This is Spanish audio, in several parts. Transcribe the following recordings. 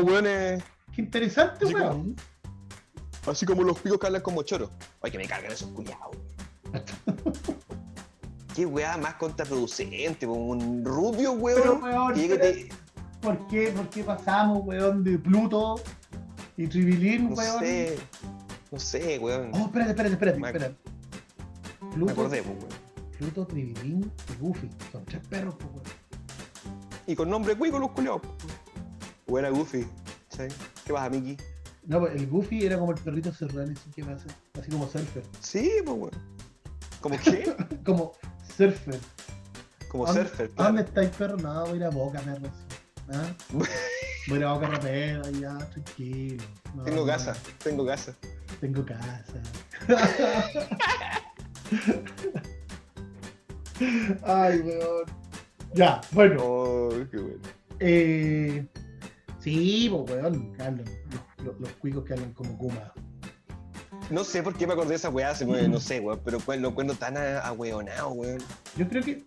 Como weones. Qué interesante, Así como- weón. Así como los picos que hablan como choros. Ay, que me cargan esos culiados. Qué weá más contraproducente, un rubio, Pero, weón. weón, que y te- ¿por qué, ¿por qué pasamos, weón, de Pluto y Tribilín, No weón? sé. No sé, weón. Oh, espérate, espérate, espérate, Me- espérate. me Pluto, acordé, po, weón. Pluto, Tribilín y Goofy. Son tres perros, pues, weón. Y con nombre cuico los culiados. Buena Goofy. ¿sí? ¿Qué pasa, Mickey? No, pues, el Goofy era como el perrito serrano, así que pasa. Así como surfer. Sí, pues, weón. ¿Cómo qué? Como surfer. Como ¿Dónde- surfer. ¿Dónde claro. estáis, perro? No, voy a ir a boca, perro. ¿Ah? Voy a ir a boca rapero, ya, tranquilo. No, Tengo no, casa, tengo casa. Tengo casa. Ay, weón. Ya, bueno. Oh, qué bueno. Eh, sí, pues, weón, hablan. Los, los, los cuicos que hablan como Kuma. No sé por qué me acordé de esa weá, me, no sé, weón, pero lo encuentro tan ahueonado, weón. Yo creo que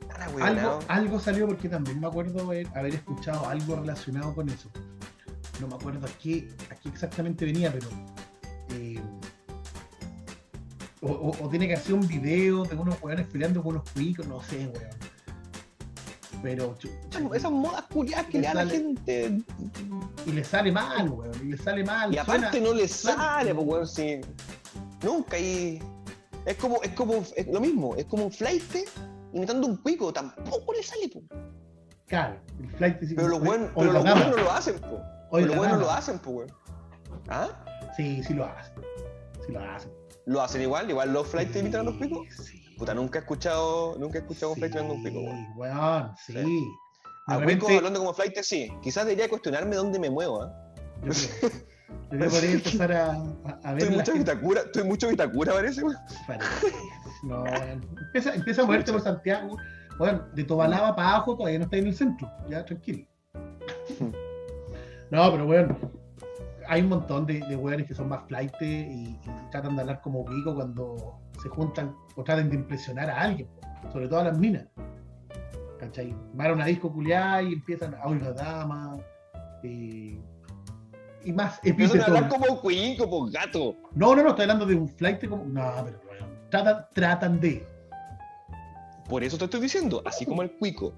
algo, salió porque también me acuerdo haber, haber escuchado algo relacionado con eso. No me acuerdo a qué, exactamente venía, pero. eh, o, o- o tiene que hacer un video de unos weones peleando con unos cuicos, no sé, weón. Pero. Esas- modas culiadas que le da a la gente. Y le sale mal, weón. Y le sale mal. Y aparte no le sale, pues, weón, sí. Nunca ahí. Es como, es como, es lo mismo, es como un flight imitando un cuico, tampoco le sale, pues. Claro, el flight dice, Pero los "Oye, buenos, pero los dama". buenos no lo hacen, pues. Pero los buenos lo dama. hacen, pues, weón. ¿Ah? Sí, sí lo hacen. Sí lo hacen. Lo hacen igual, igual los flights imitan a los cuicos. Sí. Puta, nunca he escuchado, nunca he escuchado un flight imitando un cuico, weón. Sí, weón, sí. A hablando como flight, sí. Quizás debería cuestionarme dónde me muevo, ¿ah? yo creo, yo creo que podría empezar a, a- a ver Estoy mucho Vitacura, estoy mucho Vitacura, parece. Parece. No, empieza, empieza a moverte por Santiago. Bueno, de Tobalaba para abajo todavía no está en el centro. Ya, tranquilo. No, pero bueno, hay un montón de, de weones que son más flight y, y tratan de hablar como Kiko cuando se juntan o tratan de impresionar a alguien, sobre todo a las minas. ¿Cachai? Van a una disco culiada y empiezan a oír la dama. eh, y más Empiezan a hablar como cuico, pues gato. No, no, no, estoy hablando de un flight como. No, pero tratan, tratan de. Por eso te estoy diciendo, así como el cuico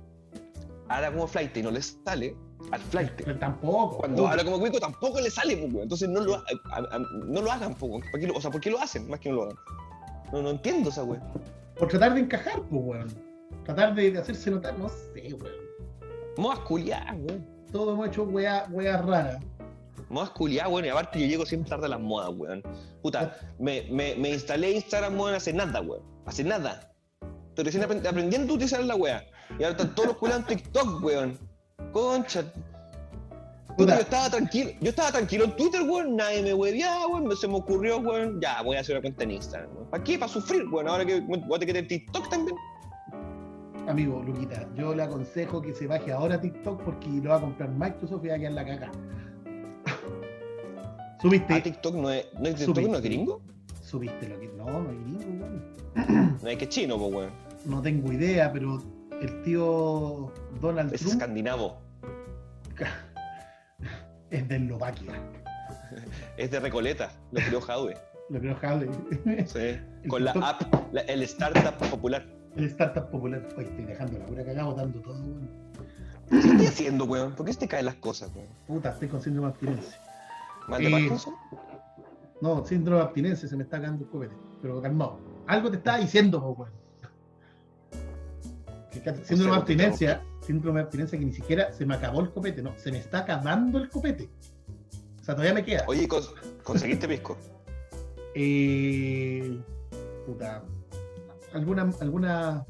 habla como flight y no le sale, al flight. Pero tampoco. Cuando habla como cuico tampoco le sale, pues, weón. Entonces no lo, ha- a- a- no lo hagan, pues, weón. ¿Por qué lo- o sea, ¿por qué lo hacen? Más que no lo hagan. No, no entiendo esa weón. Por tratar de encajar, pues, weón. Tratar de, de hacerse notar, no sé, weón. Modas culiadas, weón. Todos hemos hecho weas weas raras. Modas culiadas, weón. Y aparte yo llego siempre tarde a las modas, weón. Puta, me, me, me instalé Instagram, weón, hace nada, weón. Hace nada. Estoy recién aprend- aprendiendo a utilizar la weá. Y ahora están todos los culiados en TikTok, weón. Concha. Puta, yo estaba tranquilo, yo estaba tranquilo en Twitter, weón, nadie me hueveaba, weón, se me ocurrió, weón, ya, voy a hacer una cuenta en Instagram, weón. ¿Para qué? ¿Para sufrir, weón? Ahora que voy a tener TikTok también. Amigo, Luquita, yo le aconsejo que se baje ahora a TikTok porque lo va a comprar Microsoft y va a quedar la caca. Subiste, Ah, TikTok no es, no es TikTok, Subiste. no es gringo. subiste lo que. No, no hay gringo, weón. No es que es chino, pues, weón. No tengo idea, pero el tío Donald Es Trump escandinavo. es de Eslovaquia. Es de Recoleta, lo creó Jadwe. Lo creo Jale. Sí. Con la app, la- el startup popular. El startup popular. Hoy estoy dejando la pura cagada botando todo, weón. ¿Qué estoy haciendo, weón? ¿Por qué se te caen las cosas, weón? Puta, estoy con síndrome de abstinencia. ¿Mal de Eh, Parkinson? No, síndrome de abstinencia, se me está cagando el copete. Pero calmado. Algo te estaba diciendo, weón. Síndrome de abstinencia, síndrome de abstinencia que ni siquiera se me acabó el copete, no, se me está acabando el copete. O sea, todavía me queda. Oye, cons- ¿conseguiste pisco? Eh, puta, alguna, alguna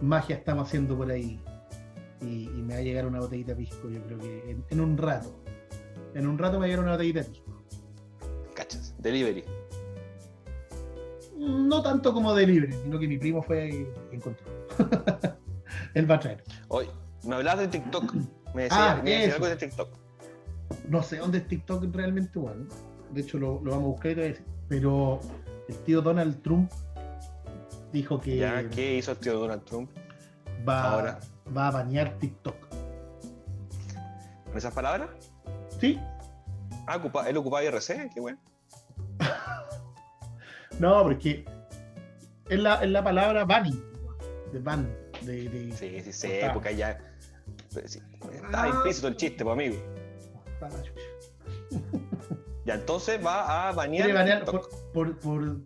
magia estamos haciendo por ahí. Y, y me va a llegar una botellita de pisco, yo creo que en, en un rato. En un rato me va a llegar una botellita de pisco. Cachas, delivery. No tanto como de libre, sino que mi primo fue y encontró. Él va a traer. Oye, me hablabas de TikTok. Me decías Ah, me decías eso. algo de TikTok. No sé dónde es TikTok realmente, bueno. De hecho, lo, lo vamos a buscar y te voy a decir. Pero el tío Donald Trump dijo que ¿Ya qué hizo el tío Donald Trump va, ahora? va a banear TikTok. con esas palabras? Sí, Ah, ocupa, él ocupaba IRC, qué weón. No, porque es la, es la palabra banning, de ban, de, de- Sí, sí, sí, porque allá. pero sí, Está implícito el chiste, pues amigo. Ah. Ya, entonces va a banear. Por, por, por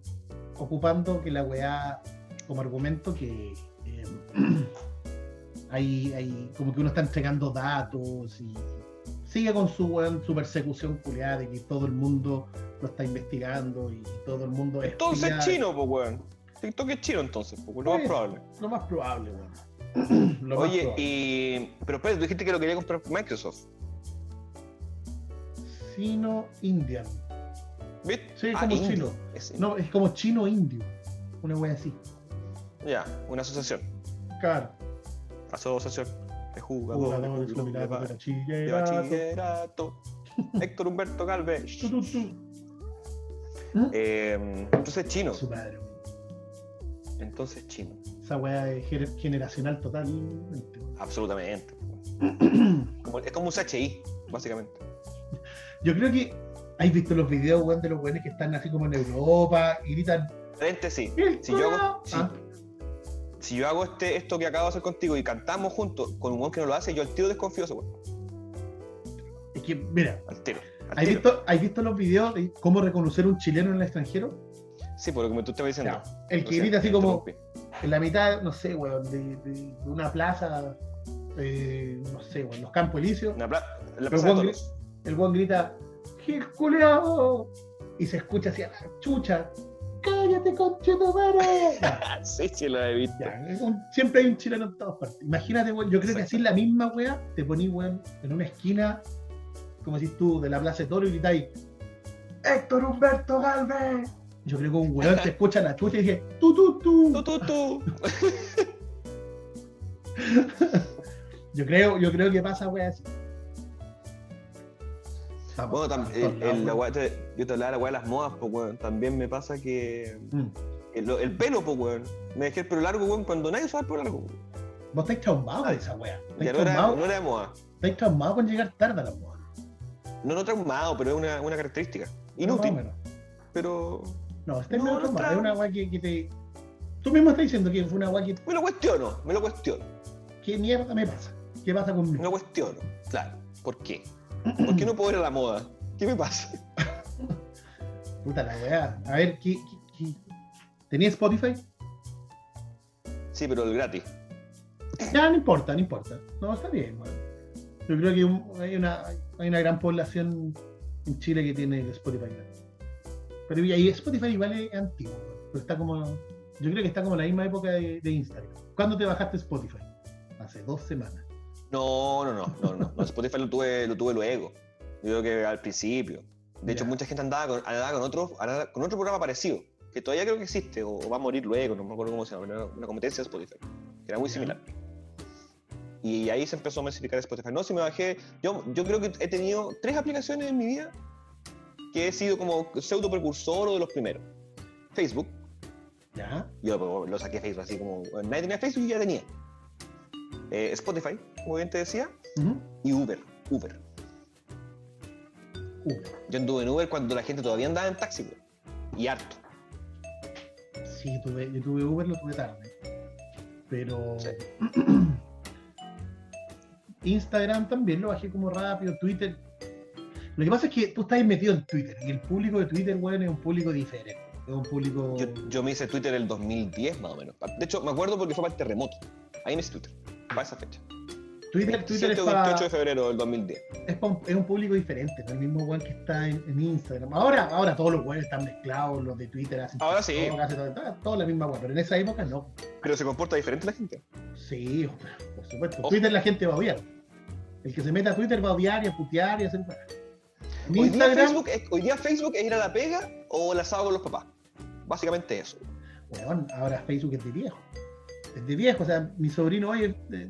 ocupando que la weá como argumento que eh, hay, hay como que uno está entregando datos y sigue con su su persecución culiada de que todo el mundo lo está investigando y todo el mundo es Entonces es chino, pues weón. TikTok es chino entonces, pues, lo más probable. Lo más probable, weón. Lo más Oye, probable. y. Pero tú dijiste que lo quería comprar Microsoft. Sino Indian. ¿Viste? Sí, Ah, como indio. chino. Es- No, es como chino indio. Una wea así. Ya, una asociación. Claro. Asociación de jugadores, Jugadores club de bachillerato. Héctor Humberto Galvez. ¿Mm? Eh, entonces chino. Su weón. Entonces chino. Esa weá es gener- generacional totalmente. Absolutamente. Como- es como un CHI, básicamente. Yo creo que. ¿Has visto los videos, weón, de los weones que están así como en Europa y gritan? Frente sí. "El Si yo hago- culo"? si- Ah, Si yo hago este, esto que acabo de hacer contigo y cantamos juntos con un weón que no lo hace, yo al tiro desconfío de ese weón. es que, mira, Al tiro. Al ¿has tiro. visto, ¿has visto los videos de cómo reconocer un chileno en el extranjero? Sí, por lo que tú estabas diciendo. El que grita así te como en la mitad, no sé, weón, de, de- de una plaza, eh, no sé, weón, los Campos Elíseos. La, plaza el weón grita, ¡Gil culeado! Y se escucha hacia la chucha. ¡Cállate, conchetumare! Ya, Ah, sí, sí, lo he visto. ya, es un- siempre hay un chileno en todas partes. Imagínate, weón, yo creo que así la misma weá, te ponís, weón, en una esquina, como decís tú, de la Plaza de Toro y gritáis, ¡Héctor Humberto Galvez! Yo creo que un weón te escucha la chucha y dije, ¡tú, tú, tú! Tú, tú, tú. Yo creo, yo creo que pasa, weá, así. Bueno, por tam- todos el- el- la weón. weá te- yo te hablaba de la weá de las modas, pues weón. También me pasa que. Mm. El, el pelo, pues weón. Me dejé el pelo largo, weón, cuando nadie usaba el pelo largo. weón. Vos estáis traumados de esa weá. Ya no era, no era de moda. estáis traumados con llegar tarde a la moda. No, no traumado, pero es una, una característica. Inútil, pero. No, estáis medio no traumados. trauma. Es una weá que, que te. Tú mismo estás diciendo que fue una weá que. Me lo cuestiono, me lo cuestiono. ¿Qué mierda me pasa? ¿Qué pasa Me conmigo? lo cuestiono. Claro. ¿Por qué? ¿Por qué no puedo ir a la moda? ¿Qué me pasa? Puta la weá. A ver, ¿qué, qué, qué? ¿Tenías Spotify? Sí, pero el gratis. Ya, no importa, no importa. No, está bien, weón. Yo creo que hay, una, hay una gran población en Chile que tiene el Spotify. Pero y ahí Spotify igual es antiguo. Pero está como. Yo creo que está como en la misma época de, de Instagram. ¿Cuándo te bajaste Spotify? Hace dos semanas. No, no, no, no, no. no, Spotify lo tuve, lo tuve luego. Yo creo que al principio. De hecho, mucha gente andaba con, andaba con otro, andaba con otro programa parecido, que todavía creo que existe, o, o va a morir luego, no me acuerdo cómo se llama, era una competencia de Spotify, que era muy similar. Y ahí se empezó a masificar Spotify. No, si me bajé, yo, yo creo que he tenido tres aplicaciones en mi vida que he sido como pseudo precursor o de los primeros. Facebook, ¿Ya? yo lo saqué Facebook así como, nadie tenía Facebook y ya tenía. Eh, Spotify, como bien te decía, y Uber, Uber. Uber. Yo anduve en Uber cuando la gente todavía andaba en taxi, güey. Y harto. Sí, tuve, yo tuve Uber, lo tuve tarde. Pero. Sí. Instagram también lo bajé como rápido, Twitter. Lo que pasa es que tú estás metido en Twitter y el público de Twitter, bueno, es un público diferente. Es un público. Yo, yo me hice Twitter el 2010 más o menos. De hecho, me acuerdo porque fue para el terremoto. Ahí me hice Twitter. Para esa fecha. Twitter, Twitter 7 es, o pa- 28 de febrero del 2010. es, pa un, es un público diferente, no es el mismo weón que está en, en Instagram. Ahora, ahora todos los weones están mezclados, los de Twitter hacen Ahora sí. Toda la misma weón, pero en esa época no. Pero se comporta diferente la gente. Sí, por supuesto. Ojo. Twitter la gente va a odiar. El que se meta a Twitter va a odiar y a putear y a hacer. En Hoy día, Instagram, Facebook es, hoy día Facebook es ir a la pega o el asado con los papás. Básicamente eso. weón, ahora Facebook es de viejo. De viejo, o sea, mi sobrino hoy de-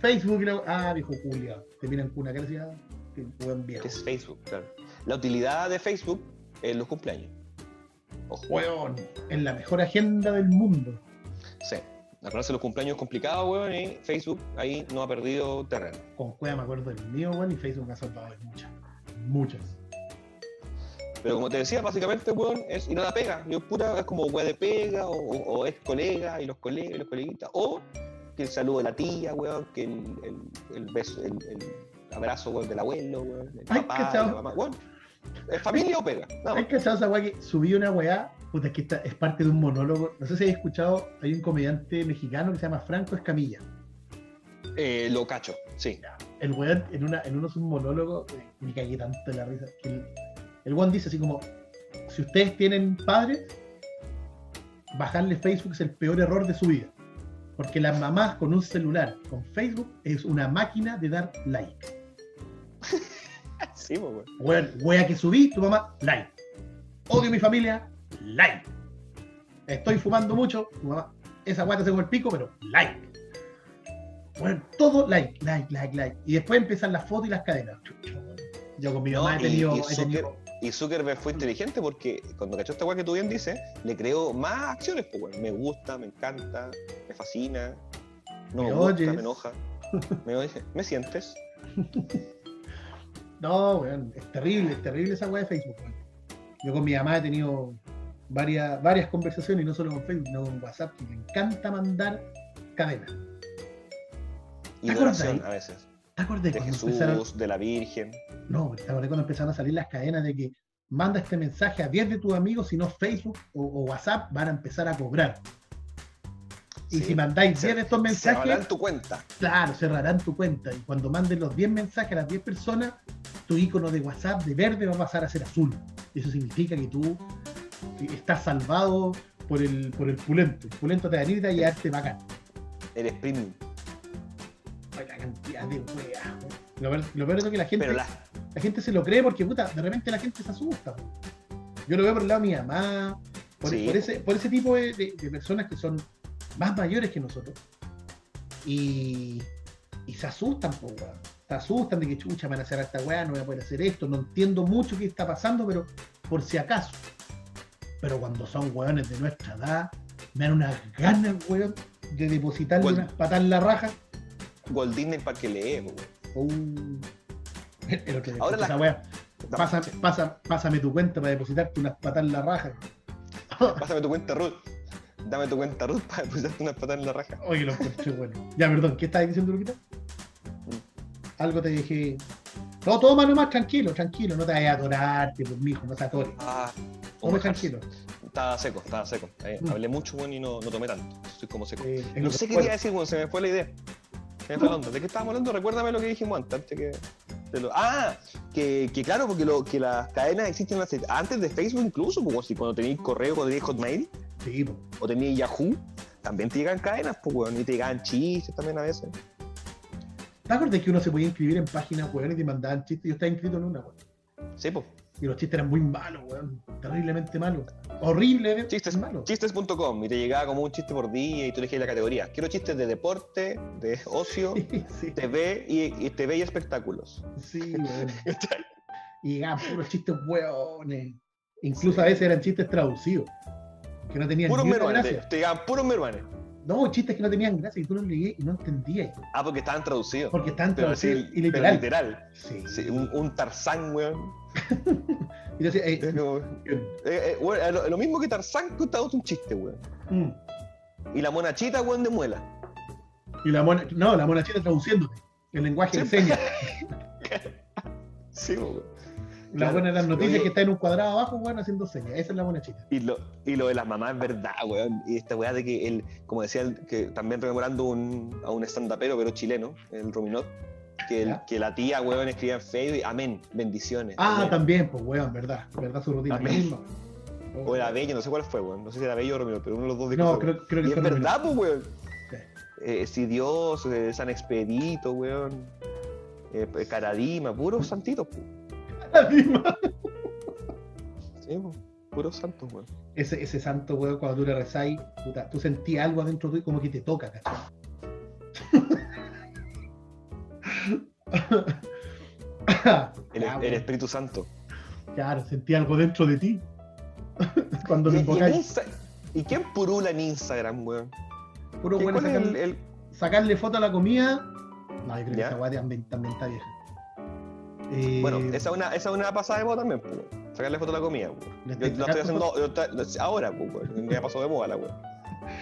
Facebook, la- ah, viejo Julia, te miran con una cara qué buen viejo. Que es Facebook, claro. La utilidad de Facebook es los cumpleaños. Ojo. Weón, en la mejor agenda del mundo. Sí. Acordarse los cumpleaños es complicado, weón, y Facebook ahí no ha perdido terreno. Con cueva me acuerdo del mío, weón, y Facebook me ha salvado de muchas. Muchas. Pero como te decía, básicamente, weón, es ir a la pega. Yo puta, es como weón de pega, o, o es colega, y los colegas, y los coleguitas. O que el saludo de la tía, weón, que el, el, el beso, el, el abrazo, weón, del abuelo, weón, del Ay, papá, de la mamá. Weón, es familia o pega. Nada ¿Has más. cachado esa weá que subí una weá? Puta, es que esta es parte de un monólogo. No sé si habéis escuchado, hay un comediante mexicano que se llama Franco Escamilla. Eh, lo cacho, sí. El weón, en, una, en uno de sus monólogos, eh, me cagué tanto de la risa. que el, el weón dice así como: si ustedes tienen padres, bajarle Facebook es el peor error de su vida. Porque las mamás con un celular, con Facebook, es una máquina de dar like. Sí, pues, weón. Weón, wea que subí, tu mamá, like. Odio a mi familia, like. Estoy fumando mucho, tu mamá, esa guata se come el pico, pero like. Bueno, todo like, like, like, like. Y después empiezan las fotos y las cadenas. Yo con mi No, mamá he tenido, he tenido- Y Zuckerberg fue inteligente porque cuando cachó esta weá que tú bien dices, le creó más acciones, pues. Me gusta, me encanta, me fascina, no me, Me gusta, oyes. me enoja. Me, oyes, ¿me sientes? No, weón, es terrible, es terrible esa weá de Facebook. weón. Yo con mi mamá he tenido varias, varias conversaciones, y no solo con Facebook, sino con WhatsApp, que me encanta mandar cadenas. Y ¿Te de oración acuerdas? a veces. ¿Te acuerdas De cuando Jesús, empezaron? de la Virgen. No, te acordé cuando empezaron a salir las cadenas de que manda este mensaje a 10 de tus amigos, si no Facebook o, o WhatsApp van a empezar a cobrar. Y si mandáis Se- 10 de estos mensajes, hablan tu cuenta. claro, cerrarán tu cuenta. Y cuando mandes los 10 mensajes a las 10 personas, tu icono de WhatsApp de verde va a pasar a ser azul. Eso significa que tú estás salvado por el, por el pulento. El pulento te va a y te a llevarte bacán. Eres premium. De weón. Lo peor, lo peor es que la gente la, la gente se lo cree porque, puta, de repente la gente se asusta. Yo lo veo por el lado de mi mamá, por, Sí. por ese, por ese tipo de, de- de personas que son más mayores que nosotros. Y, y se asustan, weón. Se asustan de que chucha me van a hacer esta weá, no voy a poder hacer esto, no entiendo mucho qué está pasando, pero por si acaso. Pero cuando son weones de nuestra edad, me dan unas ganas, weón, de depositarle unas patas en la raja. Walt Disney para que lee, weón. Uh, el otro día, Ahora la- weá. No, Pasa- pasa- pásame tu cuenta para depositarte unas patas en la raja. Pásame tu cuenta, Ruth. Dame tu cuenta, Ruth, para puserte unas patas en la raja. Oye, lo encontré bueno. Ya, perdón, ¿qué estabas diciendo, Luquita? Algo te dije. No, toma nomás, tranquilo, tranquilo, no te vayas a atorarte, pues, mijo, no te atores. Ah, Tome Omar. tranquilo. Estaba seco, estaba seco. Eh, Mm. Hablé mucho, weón, y no, no tomé tanto. Estoy como seco. Eh, No sé qué quería decir, weón, se me fue la idea. La onda. ¿De qué estábamos hablando? Recuérdame lo que dijimos antes. antes que, lo- Ah, que, que claro, porque lo, que las cadenas existen hace- antes de Facebook incluso, pues, si cuando tenías correo, cuando tenías Hotmail, Sí, o tenías Yahoo, también te llegan cadenas, pues, weón, y te llegan chistes también a veces. ¿Te acuerdas que uno se podía inscribir en páginas, weón, y te mandaban chistes? Yo estaba inscrito en una, weón. Sí, pues. Y los chistes eran muy malos, weón. Terriblemente malos. Horrible, Chistes, malos. chistes.com y te llegaba como un chiste por día y tú elegías la categoría. Quiero chistes de deporte, de ocio, Sí, TV y, y TV y espectáculos. sí, weón. Y llegaban puros chistes weones. Incluso a veces eran chistes traducidos. Que no tenían Puros mermanes, te, llegaban puros mermanes. No, chistes que no tenían gracia y tú los leías y no entendías. Ah, porque estaban traducidos. Porque estaban Pero traducidos y pero literal. literal. Sí. Sí, un, un Tarzán, weón. Y yo decía, "Ey, Es como- eh, eh, es lo, lo mismo que Tarzán traduce un chiste, weón. mm". Y la monachita, weón, de muela. Y la mona, no, la monachita traduciéndote. El lenguaje de señas. Sí, weón. La Claro. buena de las noticias Oye. que está en un cuadrado abajo, weón, haciendo señas. Esa es la monachita. Y lo, y lo de las mamás es verdad, weón. Y esta weá de que él, como decía, el- que también rememorando un, a un stand-upero, pero chileno, el Rominot, que, que la tía, weón, escribía en Facebook, amén, bendiciones. Ah, amén. también, pues, weón, verdad. Verdad su rutina. Amén. O era Bello, no sé cuál fue, weón. No sé si era Bello o Rominot, pero uno de los dos dijo. No, fue, creo, creo Y que es fue verdad, pues, weón. Sí. Eh, si Dios, eh, San Expedito, weón. Eh, pues, Caradima, puros santitos, pues. Misma. Sí, pues, puros santos, weón. ese, ese santo, weón, cuando tú le rezáis, puta, tú sentías algo adentro tuyo como que te toca, ¿cachai? El. Espíritu Santo. Claro, sentí algo dentro de ti. cuando ¿Y, me y en invocáis. ¿y quién purula en Instagram, weón? Puro ¿Qué- bueno ¿Cuál es sacarle, el, el- sacarle foto a la comida. No, yo creo que esa guay también, también está vieja. Eh, Bueno, esa es una, esa es una pasada de moda también, pues. Sacarle foto a la comida, weón. Yo lo estoy haciendo ahora, pues, weón. Ya pasó de moda la weón.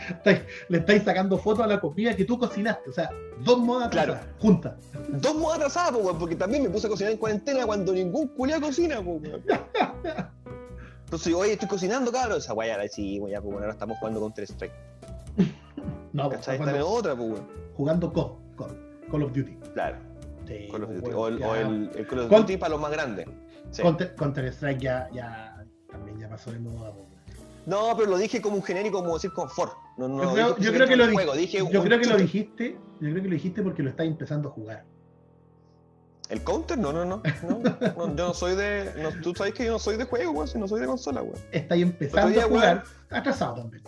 Estáis- le estáis sacando fotos a la comida que tú cocinaste. O sea, dos modas Claro. atrasadas, juntas. Dos modas atrasadas, weón, porque también me puse a cocinar en cuarentena cuando ningún culiao cocina, weón. Entonces, oye, estoy cocinando, cabrón. Esa weá la hicimos, ya, pues, bueno, ahora estamos jugando Counter Strike. No, pues, ¿Cachai? jugando, otra, pues, weón. jugando Co- Co- Call of Duty. Claro, Sí, Call of Duty. bueno, O el, ya. o el, el Call of Con- Duty para los más grandes. Sí. Counter Strike ya, ya también ya pasó de moda. po. No, pero lo dije como un genérico, como decir confort. No, no, Yo creo- dije yo creo que lo juego, dije Yo creo que lo dijiste, yo creo que lo dijiste porque lo estás empezando a jugar. ¿El counter? No, no, no. no, no, yo no soy de. no, tú sabes que yo no soy de juego, weón, si no soy de consola, weón. Estáis empezando día, a jugar atrasado también.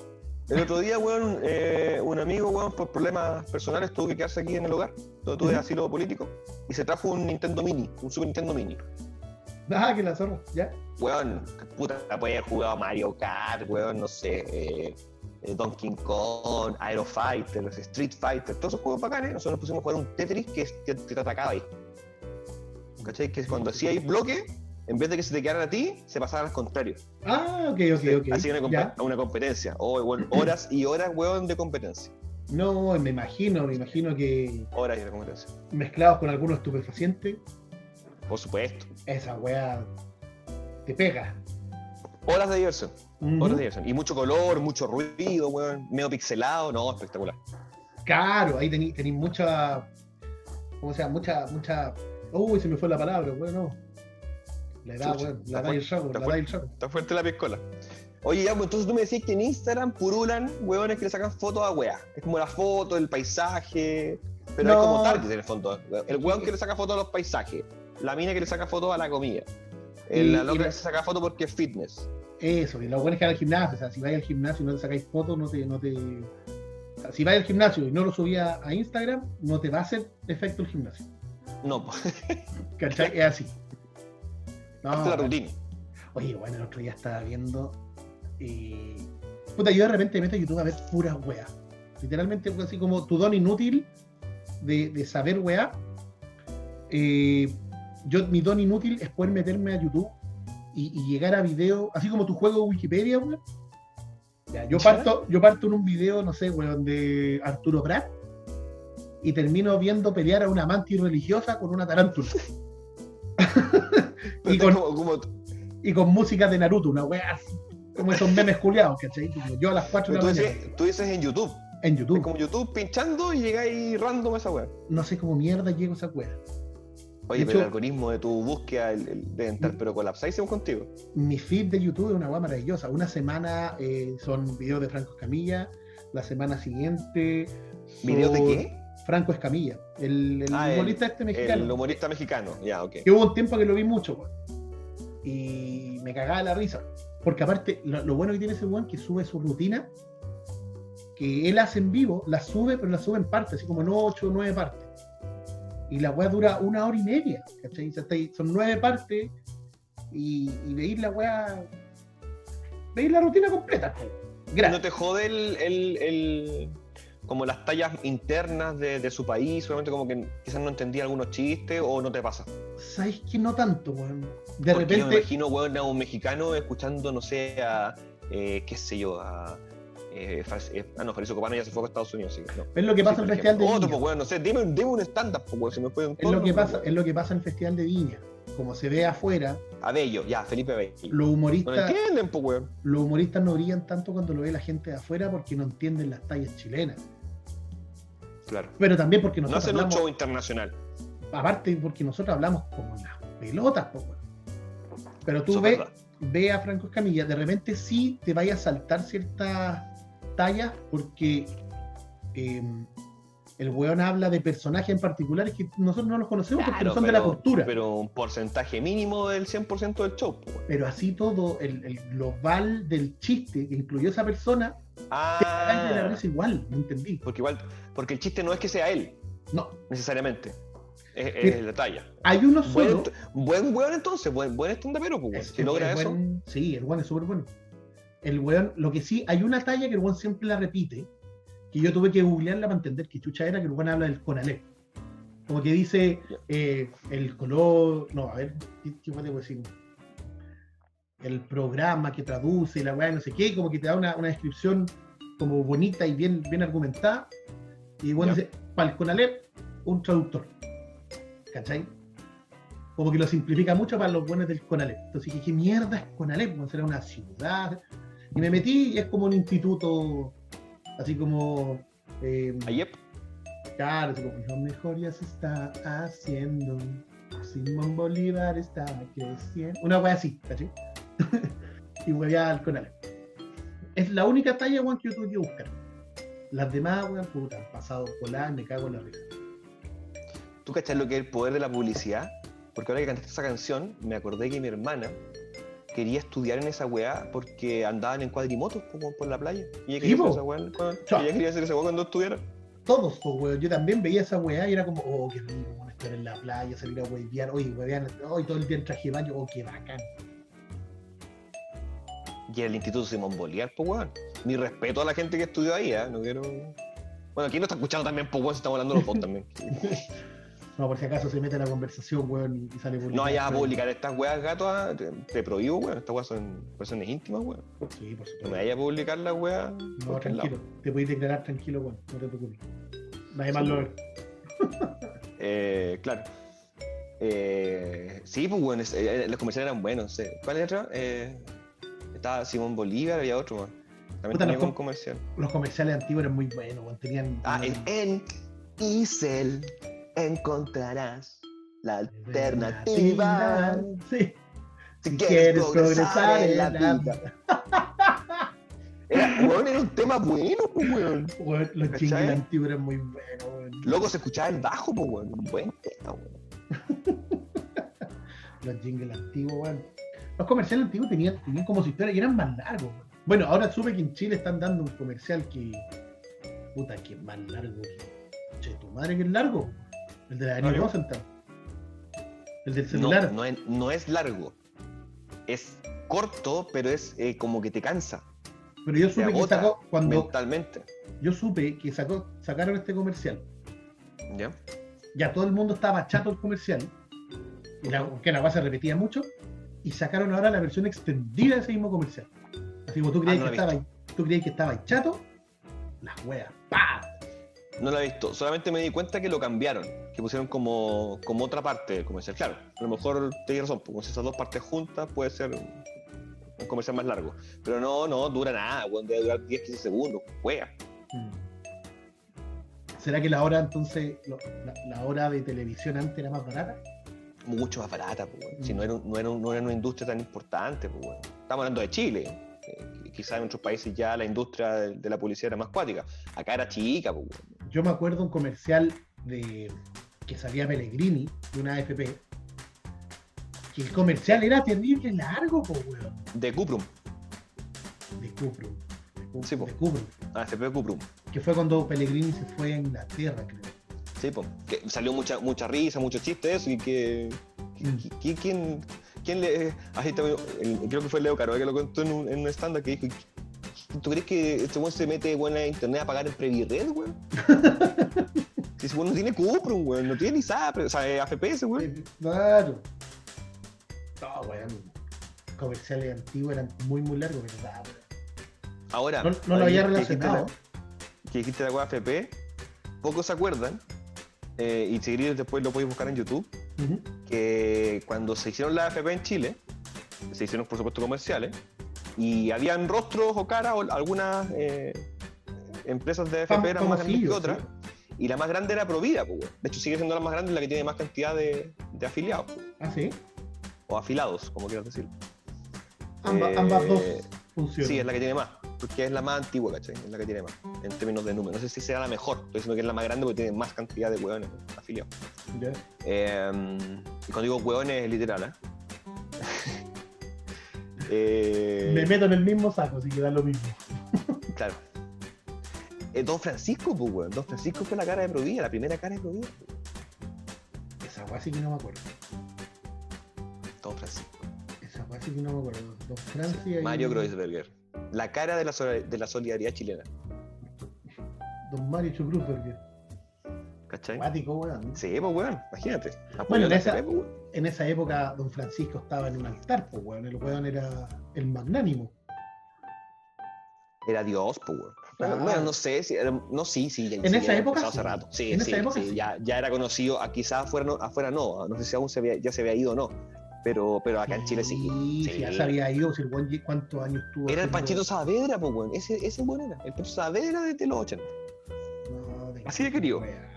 El otro día, weón, eh, un amigo, weón, por problemas personales tuvo que quedarse aquí en el hogar. Tuve Ujú. asilo político. Y se trajo un Nintendo Mini, un Super Nintendo Mini. Ah, que la zorra, ya. Weón, puta, puede haber jugado Mario Kart, weón, no sé. eh, eh, Donkey Kong, Aero Fighter, Street Fighter, todos esos juegos bacanes. Nosotros nos pusimos a jugar un Tetris que, que te atacaba ahí. ¿Cachai? Que cuando hacíais bloque, en vez de que se te quedaran a ti, se pasaban al contrario. Ah, ok, ok, ok. Así una, Ya. una competencia. O horas y horas, weón, de competencia. No, me imagino, me imagino que Horas y de competencia. mezclados con algunos estupefacientes, Por supuesto. esa weá te pega. Horas de diversión. Ujú. Horas de diversión. Y mucho color, mucho ruido, weón. Medio pixelado. No, espectacular. Claro, ahí tenéis tení mucha. ¿Cómo se llama? Mucha, mucha. Uy, se me fue la palabra, weón, no. La edad, Chucha, weón, la edad y el fuerte, saco, está la edad y el saco. Está fuerte la piscola. Oye, ya, pues entonces tú me decís que en Instagram purulan weones que le sacan fotos a weá. Es como la foto, el paisaje. Pero hay No. como target en el fondo. El weón que le saca fotos a los paisajes. La mina que le saca fotos a la comida. Y- El, la y loca que se saca fotos porque es fitness. Eso, y lo bueno es que al gimnasio, o sea, si vais al gimnasio y no te sacáis fotos, no te, no te. o sea, si vais al gimnasio y no lo subías a Instagram, no te va a hacer efecto el gimnasio. No, pues, ¿Cachai? Es así. No, la rutina. Oye, bueno, el otro día estaba viendo. Y. Puta, yo de repente me meto a YouTube a ver puras weas. Literalmente, pues, así como tu don inútil de, de saber weá. Eh, yo, mi don inútil es poder meterme a YouTube y, y llegar a video, así como tu juego de Wikipedia, weón. Yo, parto, yo parto en un video, no sé, weón, de Arturo Prat y termino viendo pelear a una mantis religiosa con una tarántula. Y con- como, como- y con música de Naruto, una wea así, como esos memes culiados, ¿cachai? Yo a las 4 de la mañana dices, tú dices en YouTube. en Es YouTube. como YouTube pinchando y llegáis random a esa weá. No sé cómo mierda llego a esa wea. Oye, De pero el algoritmo de tu búsqueda el, el- debe estar, pero colapsadísimo contigo. Mi feed de YouTube es una wea maravillosa. Una semana eh, son videos de Franco Escamilla, la semana siguiente. ¿Videos de qué? Franco Escamilla, el, el Ah, humorista este mexicano. El humorista mexicano. Ya, ok. Que hubo un tiempo que lo vi mucho, weón. Y me cagaba la risa. Porque aparte, lo, lo bueno que tiene ese weón que sube su rutina, que él hace en vivo, la sube, pero la sube en partes, así como en 8 o 9 partes. Y la weá dura una hora y media, ¿cachai? Son nueve partes y, y veis la weá. Veis la rutina completa, po. ¿No Gracias. te jode el, el- el- como las tallas internas de, de su país? Solamente como que quizás no entendía algunos chistes o no te pasa. ¿Sabéis que no tanto, weón? De Porque yo me repente. imagino, weón, a un mexicano escuchando, no sé, a, eh, qué sé yo, a... Eh, eh, ah, no, Fabrizio Copano ya se fue a Estados Unidos, así que no. Es lo que pasa en el Festival de. Otro, Viña. pues, weón, no sé, dime, dime un stand-up, pues, si me pueden Es lo que pasa, es lo que pasa en el Festival de Viña. Como se ve afuera, A Bello, ya, Felipe Bello. los No lo humoristas. entienden, pues, weón. los humoristas no brillan tanto cuando lo ve la gente de afuera porque no entienden las tallas chilenas. Claro. Pero también porque No nosotros hacen un hablamos, show internacional. aparte porque nosotros hablamos como las pelotas, weón. Pero tú Eso verdad. ve a Franco Escamilla, de repente sí te vaya a saltar ciertas tallas porque eh, el weón habla de personajes en particulares que nosotros no los conocemos porque Claro, no son de la pero- postura. Pero, Pero un porcentaje mínimo del 100% del show, pues, weón. así todo, el, el global del chiste que incluyó esa persona, ah. la Ah, risa igual, no entendí. porque igual, porque el chiste no es que sea él, No, necesariamente. Es, es la talla. hay uno solo. Buen, buen weón entonces, buen, buen stand-upero, pues, Si logra es eso. sí, el weón es súper bueno. El weón, lo que sí, hay una talla que el weón siempre la repite, que yo tuve que googlearla para entender que chucha era que el weón habla del Conalep. Como que dice eh, el color. No, a ver, ¿qué, qué puedo decir? el programa que traduce y la weá, no sé qué, como que te da una, una descripción como bonita y bien, bien argumentada. Y bueno, dice, para el Conalep, un traductor. ¿Cachai? Como que lo simplifica mucho para los buenos del Conalep. Entonces dije, ¿qué mierda es Conalep? Será una ciudad. Y me metí y es como un instituto, así como... eh, Ayep. Claro, así como, lo mejor ya se está haciendo. Simón Bolívar está creciendo. Una wea así, ¿cachai? y huevea al Conalep. Es la única talla, weón, que yo tuve que buscar. Las demás, weón, puta, han pasado por me cago en la risa. ¿Tú cachas lo que es el poder de la publicidad? Porque ahora que cantaste esa canción, me acordé que mi hermana quería estudiar en esa weá porque andaban en cuadrimotos po, por la playa. Y ella quería po. hacer esa weá cuando, Cha. ella quería hacer esa weá cuando estuviera. Todos, pues, weón. Yo también veía esa weá y era como, oh, qué rico, weón, estar en la playa, salir a huevear. Oye, huevean, hoy todo el día en traje de baño, oh, qué bacán. Y el Instituto Simón Bolívar, pues weón. Mi respeto a la gente que estudió ahí, ¿eh? No quiero. Bueno, aquí no está escuchando también, pues weón, si estamos hablando de los bots también. No, por si acaso se mete en la conversación, weón, y, sale No publicado. vayas a publicar estas weas, gato, ah, te, te prohíbo, weón. Estas weas son personas íntimas, weón. Sí, por No supuesto. me vayas a publicar las weas. No, tranquilo. Te puedes declarar tranquilo, weón. No te preocupes. Nadie más Sí, lo weón. ve. Eh, claro. Eh, sí, pues bueno, es- eh, los comerciales eran buenos. sí. ¿Cuál era otro? Eh, estaba Simón Bolívar, había otro, weón. También Puta, tenía com- comercial. Los comerciales antiguos eran muy buenos, weón. Tenían. Ah, en, en Isel encontrarás la alternativa. Sí. Si Si quieres progresar en la vida. vida. Era, weón, era un tema bueno, pues, weón. Weón, los ¿Cachai? jingles antiguos eran muy buenos, weón. Luego se escuchaba el bajo, pues, weón. Un buen tema, weón. Los jingles antiguos, weón. Los comerciales antiguos tenían, tenían como su historia y eran más largos, weón. Bueno, ahora supe que en Chile están dando un comercial que. Puta, que es más largo que. Che, tu madre que es largo. El de la Daniel ¿Ah, no? Rosenthal. El del celular. No, no es, no es largo. Es corto, pero es eh, como que te cansa Pero yo supe que sacó. Cuando mentalmente. yo supe que sacó, sacaron este comercial. ¿Ya? ya todo el mundo estaba chato el comercial, y la, que la base se repetía mucho, y sacaron ahora la versión extendida de ese mismo comercial. Así como tú creías Ah, no que estaba tú creías que estaba chato, las weas, ¡pa! No la he visto. Solamente me di cuenta que lo cambiaron. Que pusieron como, como otra parte del comercial. Claro, a lo mejor tienes razón. Pues si esas dos partes juntas puede ser un comercial más largo. Pero no, no dura nada. Debe durar 10, 15 segundos. Juega. Mm. ¿Será que la hora entonces, lo- la, la hora de televisión antes era más barata? Mucho más barata. Pues, weón. Si Mm. no era, no, era, no era una industria tan importante. Pues, weón. Estamos hablando de Chile. Eh, quizás en otros países ya la industria de, de la publicidad era más cuática. Acá era chica. Pues, weón. Yo me acuerdo un comercial de que salía Pellegrini de una AFP, que el comercial era terrible largo, po, weón, De Cuprum. de Cuprum. De Cuprum, Sí, po. de Cuprum. AFP Cuprum. que fue cuando Pellegrini se fue a Inglaterra, creo. Sí, pues. Que salió mucha, mucha risa, mucho chiste de eso y que. Mm. ¿Qui- ¿Quién, quién le.? Ahí el- creo que fue Leo Caro que lo contó en un, en un stand que dijo: ¿Tú crees que este weón se mete weón, a internet a pagar en Previred, weón? Si ese weón no tiene Cuprum, weón, no tiene ni SAP, o sea, AFP ese weón. Eh, Claro. No, weón. Comerciales antiguos eran muy, muy largos, ¿verdad? weón? Ahora, No, no lo había relacionado. la- Que dijiste la weá AFP, pocos se acuerdan, eh, y si queréis después lo podéis buscar en YouTube, que cuando se hicieron las AFP en Chile, se hicieron por supuesto comerciales, y habían rostros o caras, o algunas eh, empresas de AFP eran más grandes que otras, sí. y la más grande era Provida, pues, de hecho sigue siendo la más grande la que tiene más cantidad de, de afiliados, pues, Ah, sí. o afilados, como quieras decir. Amba- Eh, ambas dos funcionan. Sí, es la que tiene más, porque es la más antigua, ¿cachai? Es la que tiene más, en términos de número. No sé si será la mejor, estoy diciendo que es la más grande porque tiene más cantidad de hueones afiliados. Eh, y cuando digo hueones es literal, ¿eh? Eh, Me meto en el mismo saco, así que da lo mismo. Claro. Eh, Don Francisco, pues, weón. Don Francisco fue la cara de Provida, la primera cara de Provida. Esa weá sí que no me acuerdo. Don Francisco. Esa weá sí que no me acuerdo. Don Francia y Mario Kreuzberger. La cara de la, de la solidaridad chilena. Don Mario Chucruzberger. ¿Cachai? Weón. Sí, pues weón, imagínate. Bueno, en esa- pues, weón. En esa época, don Francisco estaba en un altar, pues, weón. El weón era el magnánimo. Era Dios, pues weón. Bueno, Claro. bueno, no sé, si era- no, sí, sí. ya- En sí, esa ya época hace rato. Sí, En sí, esa época sí. Ya, ya era conocido, ah, quizás afuera no, afuera no, no sé si aún se había, ya se había ido o no, pero, pero acá en Chile sí. Sí, Sí. ya se había ido. Si el weón, lle- ¿cuántos años tuvo? Era el Panchito Saavedra, pues weón, ese, ese weón era, el Panchito Saavedra desde los 80. No, de- Así de querido. weá.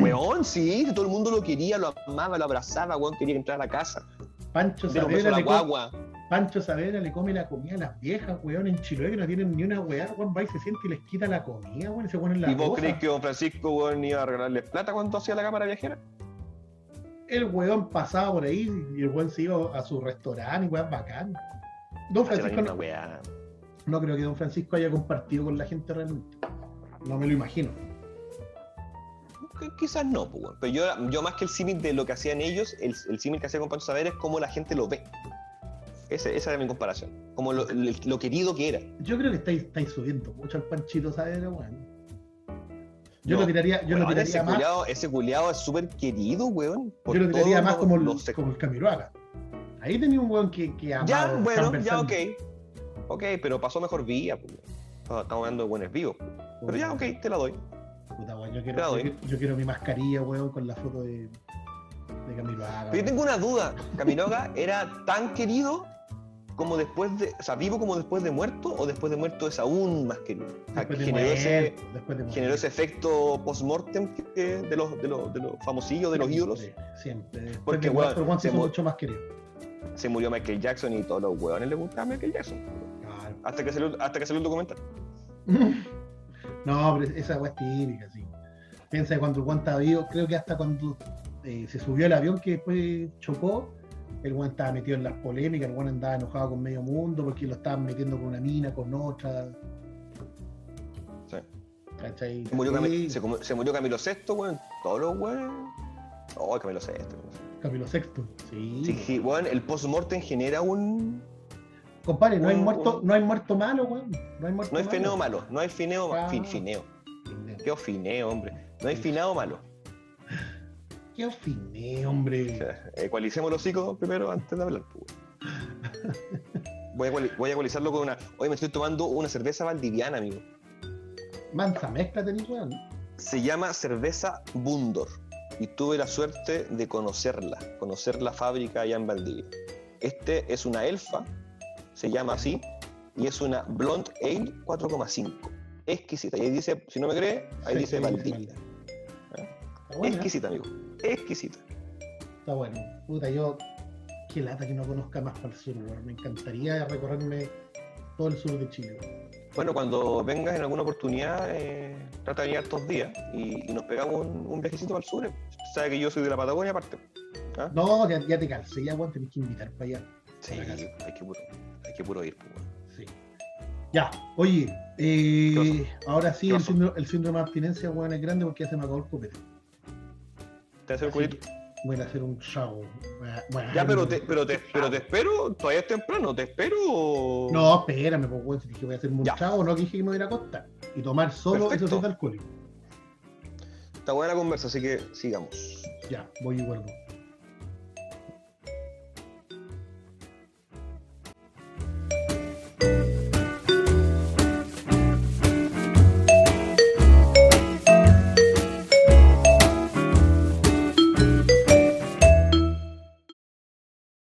Weón, sí, todo el mundo lo quería, lo amaba, lo abrazaba, weón, quería entrar a la casa. Pancho Saavedra, le co- guagua. Pancho Saavedra le come la comida a las viejas, weón, en Chiloé que no tienen ni una weá, weón, va y se siente y les quita la comida, weón, y se ponen la ¿Y vos crees que don Francisco, weón, iba a regalarles plata cuando hacía la cámara viajera? El weón pasaba por ahí y el weón se iba a su restaurante y weón, bacán. Don Francisco, no, no creo que Don Francisco haya compartido con la gente realmente. No me lo imagino. Qu- Quizás no, pues. Pero yo, yo más que el símil de lo que hacían ellos, el, el símil que hacía con Pancho Saavedra es cómo la gente lo ve. Ese- esa era mi comparación. Como lo, lo- lo querido que era. Yo creo que estáis, estáis subiendo mucho al Panchito Saavedra, weón. Yo No, lo tiraría, yo lo Weón, ese, tiraría más, culiao, ese culiao es súper querido, weón. yo lo tiraría más como el, los como el Camiroaga. Ahí tenía un weón que, que amaba Ya, bueno, ya, ok. Ok, pero pasó mejor vía, pues. Estamos estamos hablando de buenos vivos. Pero ya, ok, te la doy. Puta, weón, yo, quiero, Claro, yo, quiero, yo quiero mi mascarilla, weón, con la foto de, de Camilo Haga. Pero yo tengo una duda. ¿Camiroga era tan querido como después de. O sea, vivo como después de muerto o después de muerto es aún más querido? O sea, generó, ese, muerto, generó ese efecto post-mortem de los, de, los, de los famosillos, de los ídolos. Siempre. Después Porque, de muerto, weón, se mu- mucho más querido. Se murió Michael Jackson y todos los hueones le gustaba Michael Jackson. Claro. Hasta que salió, hasta que salió el documental. No, pero esa weá es típica, sí. Piensa que cuando el weón estaba vivo, creo que hasta cuando eh, se subió al avión que después chocó, el weón estaba metido en las polémicas, el weón andaba enojado con medio mundo porque lo estaban metiendo con una mina, con otra. Sí. ¿Cachai? Se murió, Sí, Cami- se, se murió Camilo VI, weón. Todos los weones. Oh, Camilo VI. Camilo Sexto. Sí. Sí, sí, weón, el post-mortem genera un. Compadre, no hay muerto, no hay muerto malo, weón. No hay muerto No hay malo. fineo malo, no hay fineo malo. Ah. Fin, fineo. Qué fineo, hombre. No hay finado malo. Qué ofiné, hombre. Ecualicemos los hocico primero antes de hablar. pues. Voy a, voy a ecualizarlo con una. Hoy me estoy tomando una cerveza valdiviana, amigo. Mansa mezcla tenés, weón. Se llama cerveza Bundor. Y tuve la suerte de conocerla, conocer la fábrica allá en Valdivia. Este es una elfa, se llama así, y es una Blonde Ale 4,5. Exquisita. Y ahí dice, si no me cree, ahí Sí, dice Valdivia. Buena, Exquisita, amigo. Exquisita. está bueno. Puta, yo. Qué lata que no conozca más para el sur. Me encantaría recorrerme todo el sur de Chile. Bueno, cuando vengas en alguna oportunidad, eh, trata de venir estos días y, y nos pegamos un, un viajecito al sur. Sabes que yo soy de la Patagonia aparte. ¿Ah? No, ya, ya te calcé, ya, weón, tenés que invitar para allá. Sí, hay que puro, hay que puro ir. pues. Sí. Ya, oye, eh, ahora sí, ¿Qué el síndrome, el síndrome de abstinencia, weón, es grande porque ya se me acabó el copete. ¿Te hace el que Voy a hacer un a Ya, pero te, pero, te, pero te espero, todavía es temprano, te espero. No, espérame, pues, weón, si dije que voy a hacer un Ya. chavo, no que dije que me voy a ir a acostar. Y tomar solo Perfecto. esos alcohólicos. Está buena la conversa, así que sigamos. Ya, voy y vuelvo.